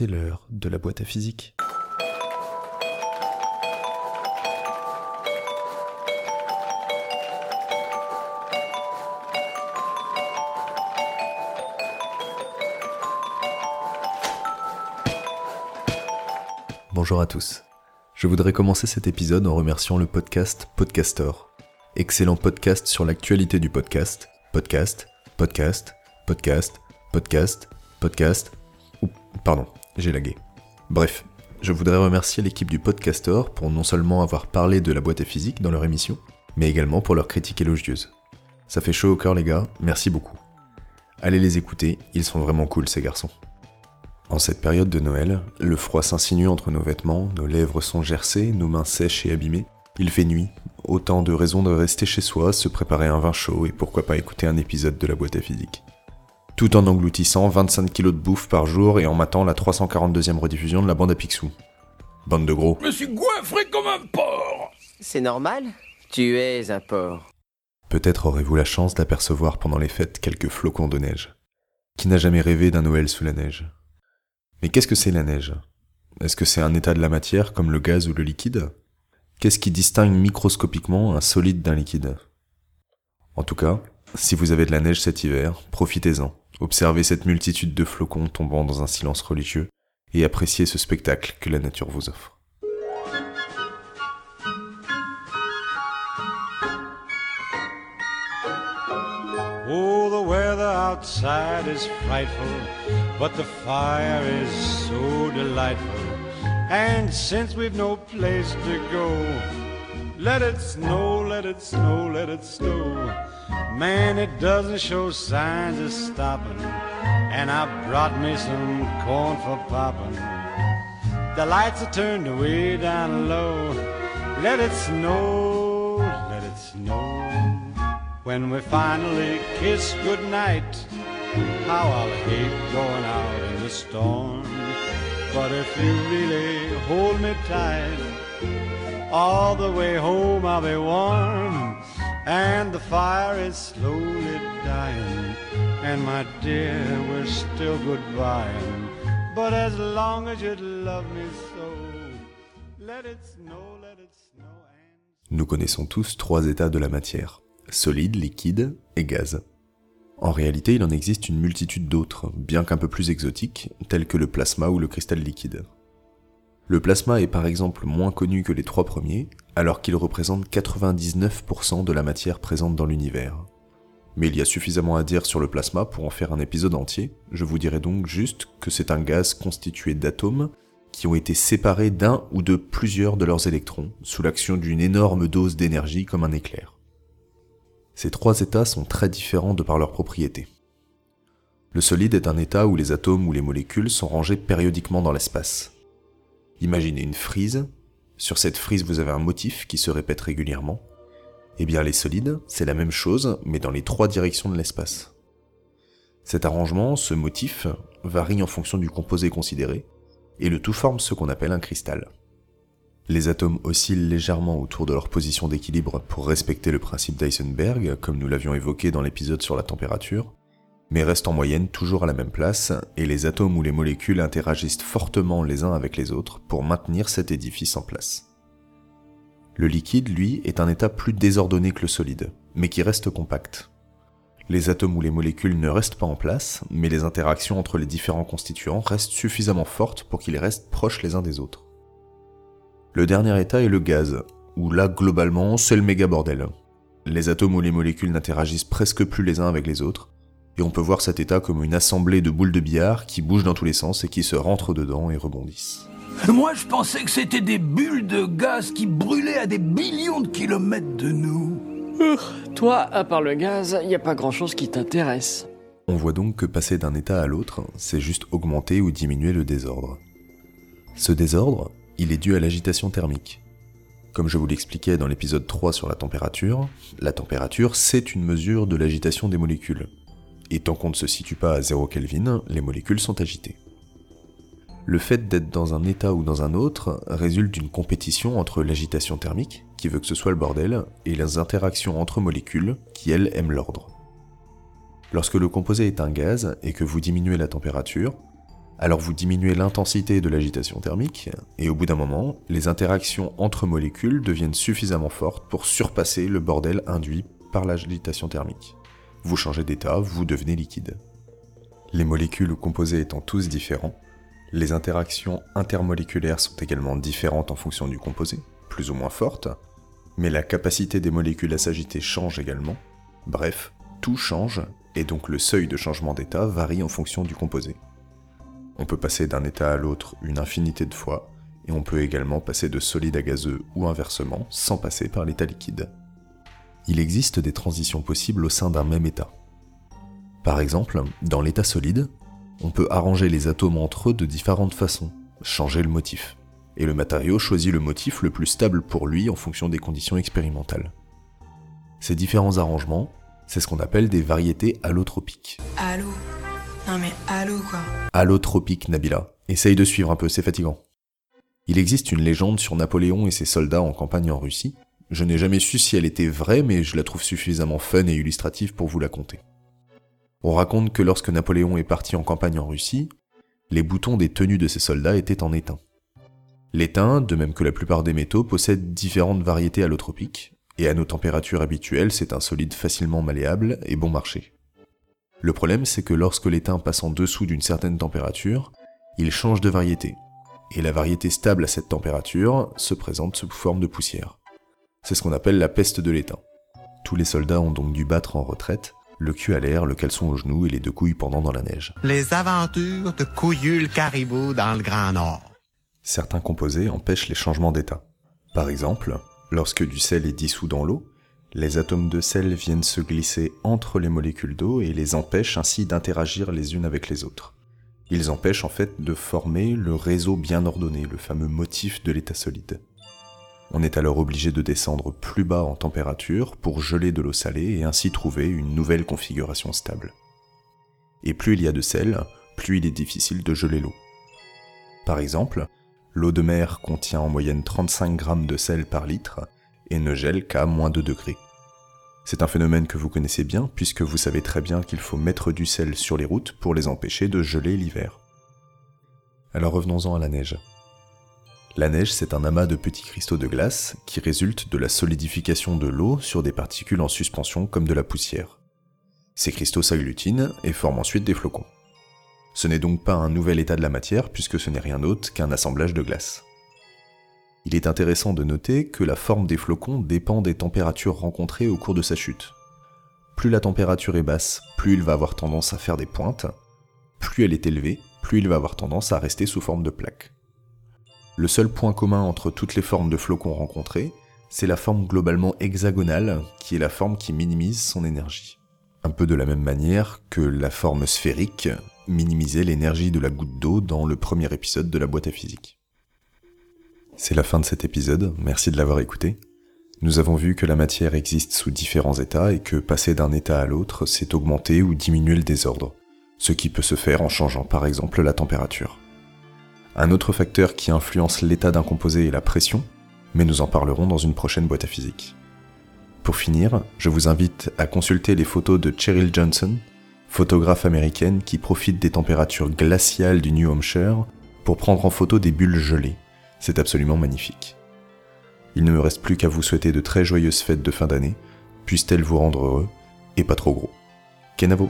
C'est l'heure de la boîte à physique. Bonjour à tous. Je voudrais commencer cet épisode en remerciant le podcast Podcaster. Excellent podcast sur l'actualité du podcast. Podcast, podcast, podcast, podcast, podcast. Pardon, j'ai lagué. Bref, je voudrais remercier l'équipe du Podcaster pour non seulement avoir parlé de la boîte à physique dans leur émission, mais également pour leur critique élogieuse. Ça fait chaud au cœur les gars, merci beaucoup. Allez les écouter, ils sont vraiment cool ces garçons. En cette période de Noël, le froid s'insinue entre nos vêtements, nos lèvres sont gercées, nos mains sèches et abîmées. Il fait nuit, autant de raisons de rester chez soi, se préparer un vin chaud et pourquoi pas écouter un épisode de la boîte à physique. Tout en engloutissant 25 kilos de bouffe par jour et en matant la 342e rediffusion de la bande à Picsou. Bande de gros. Je me suis goinfré comme un porc C'est normal Tu es un porc. Peut-être aurez-vous la chance d'apercevoir pendant les fêtes quelques flocons de neige. Qui n'a jamais rêvé d'un Noël sous la neige? Mais qu'est-ce que c'est la neige? Est-ce que c'est un état de la matière comme le gaz ou le liquide? Qu'est-ce qui distingue microscopiquement un solide d'un liquide? En tout cas, si vous avez de la neige cet hiver, profitez-en. Observez cette multitude de flocons tombant dans un silence religieux et appréciez ce spectacle que la nature vous offre. Oh, the weather outside is frightful, but the fire is so delightful. And since we've no place to go, let it snow, let it snow, let it snow. Man, it doesn't show signs of stopping. And I brought me some corn for popping. The lights are turned way down low. Let it snow, let it snow. When we finally kiss goodnight, how I'll hate going out in the storm. But if you really hold me tight, all the way home warm. And the fire is slowly dying. And my dear, we're still. But as long as love me so, let it snow, let it snow. And... Nous connaissons tous trois états de la matière solide, liquide et gaz. En réalité, il en existe une multitude d'autres, bien qu'un peu plus exotiques, tels que le plasma ou le cristal liquide. Le plasma est par exemple moins connu que les trois premiers, alors qu'il représente 99% de la matière présente dans l'univers. Mais il y a suffisamment à dire sur le plasma pour en faire un épisode entier, je vous dirai donc juste que c'est un gaz constitué d'atomes qui ont été séparés d'un ou de plusieurs de leurs électrons, sous l'action d'une énorme dose d'énergie comme un éclair. Ces trois états sont très différents de par leurs propriétés. Le solide est un état où les atomes ou les molécules sont rangés périodiquement dans l'espace. Imaginez une frise, sur cette frise vous avez un motif qui se répète régulièrement. Eh bien les solides, c'est la même chose, mais dans les trois directions de l'espace. Cet arrangement, ce motif, varie en fonction du composé considéré, et le tout forme ce qu'on appelle un cristal. Les atomes oscillent légèrement autour de leur position d'équilibre pour respecter le principe d'Eisenberg, comme nous l'avions évoqué dans l'épisode sur la température, mais restent en moyenne toujours à la même place, et les atomes ou les molécules interagissent fortement les uns avec les autres pour maintenir cet édifice en place. Le liquide, lui, est un état plus désordonné que le solide, mais qui reste compact. Les atomes ou les molécules ne restent pas en place, mais les interactions entre les différents constituants restent suffisamment fortes pour qu'ils restent proches les uns des autres. Le dernier état est le gaz, où là globalement c'est le méga bordel. Les atomes ou les molécules n'interagissent presque plus les uns avec les autres, et on peut voir cet état comme une assemblée de boules de billard qui bougent dans tous les sens et qui se rentrent dedans et rebondissent. Moi, je pensais que c'était des bulles de gaz qui brûlaient à des billions de kilomètres de nous. Toi, à part le gaz, y a pas grand chose qui t'intéresse. On voit donc que passer d'un état à l'autre, c'est juste augmenter ou diminuer le désordre. Ce désordre, il est dû à l'agitation thermique. Comme je vous l'expliquais dans l'épisode 3 sur la température, la température c'est une mesure de l'agitation des molécules. Et tant qu'on ne se situe pas à 0 Kelvin, les molécules sont agitées. Le fait d'être dans un état ou dans un autre résulte d'une compétition entre l'agitation thermique, qui veut que ce soit le bordel, et les interactions entre molécules, qui elles aiment l'ordre. Lorsque le composé est un gaz et que vous diminuez la température, Alors vous diminuez l'intensité de l'agitation thermique, et au bout d'un moment, les interactions entre molécules deviennent suffisamment fortes pour surpasser le bordel induit par l'agitation thermique. Vous changez d'état, vous devenez liquide. Les molécules ou composés étant tous différents, les interactions intermoléculaires sont également différentes en fonction du composé, plus ou moins fortes, mais la capacité des molécules à s'agiter change également. Bref, tout change, et donc le seuil de changement d'état varie en fonction du composé. On peut passer d'un état à l'autre une infinité de fois, et on peut également passer de solide à gazeux ou inversement sans passer par l'état liquide. Il existe des transitions possibles au sein d'un même état. Par exemple, dans l'état solide, on peut arranger les atomes entre eux de différentes façons, changer le motif. Et le matériau choisit le motif le plus stable pour lui en fonction des conditions expérimentales. Ces différents arrangements, c'est ce qu'on appelle des variétés allotropiques. Allô Non mais allô quoi Allotropique, Nabila. Essaye de suivre un peu, c'est fatigant. Il existe une légende sur Napoléon et ses soldats en campagne en Russie. Je n'ai jamais su si elle était vraie, mais je la trouve suffisamment fun et illustrative pour vous la conter. On raconte que lorsque Napoléon est parti en campagne en Russie, les boutons des tenues de ses soldats étaient en étain. L'étain, de même que la plupart des métaux, possède différentes variétés allotropiques, et à nos températures habituelles, c'est un solide facilement malléable et bon marché. Le problème, c'est que lorsque l'étain passe en dessous d'une certaine température, il change de variété, et la variété stable à cette température se présente sous forme de poussière. C'est ce qu'on appelle la peste de l'étain. Tous les soldats ont donc dû battre en retraite, le cul à l'air, le caleçon au genou et les deux couilles pendant dans la neige. Les aventures de Couillu le caribou dans le Grand Nord. Certains composés empêchent les changements d'état. Par exemple, lorsque du sel est dissous dans l'eau, les atomes de sel viennent se glisser entre les molécules d'eau et les empêchent ainsi d'interagir les unes avec les autres. Ils empêchent en fait de former le réseau bien ordonné, le fameux motif de l'état solide. On est alors obligé de descendre plus bas en température pour geler de l'eau salée et ainsi trouver une nouvelle configuration stable. Et plus il y a de sel, plus il est difficile de geler l'eau. Par exemple, l'eau de mer contient en moyenne 35 grammes de sel par litre et ne gèle qu'à moins 2 degrés. C'est un phénomène que vous connaissez bien puisque vous savez très bien qu'il faut mettre du sel sur les routes pour les empêcher de geler l'hiver. Alors revenons-en à la neige. La neige, c'est un amas de petits cristaux de glace qui résultent de la solidification de l'eau sur des particules en suspension comme de la poussière. Ces cristaux s'agglutinent et forment ensuite des flocons. Ce n'est donc pas un nouvel état de la matière puisque ce n'est rien d'autre qu'un assemblage de glace. Il est intéressant de noter que la forme des flocons dépend des températures rencontrées au cours de sa chute. Plus la température est basse, plus il va avoir tendance à faire des pointes, plus elle est élevée, plus il va avoir tendance à rester sous forme de plaques. Le seul point commun entre toutes les formes de flocons rencontrées, c'est la forme globalement hexagonale, qui est la forme qui minimise son énergie. Un peu de la même manière que la forme sphérique minimisait l'énergie de la goutte d'eau dans le premier épisode de la boîte à physique. C'est la fin de cet épisode, merci de l'avoir écouté. Nous avons vu que la matière existe sous différents états et que passer d'un état à l'autre, c'est augmenter ou diminuer le désordre, ce qui peut se faire en changeant par exemple la température. Un autre facteur qui influence l'état d'un composé est la pression, mais nous en parlerons dans une prochaine boîte à physique. Pour finir, je vous invite à consulter les photos de Cheryl Johnson, photographe américaine qui profite des températures glaciales du New Hampshire pour prendre en photo des bulles gelées. C'est absolument magnifique. Il ne me reste plus qu'à vous souhaiter de très joyeuses fêtes de fin d'année, puissent-elles vous rendre heureux et pas trop gros. Kenavo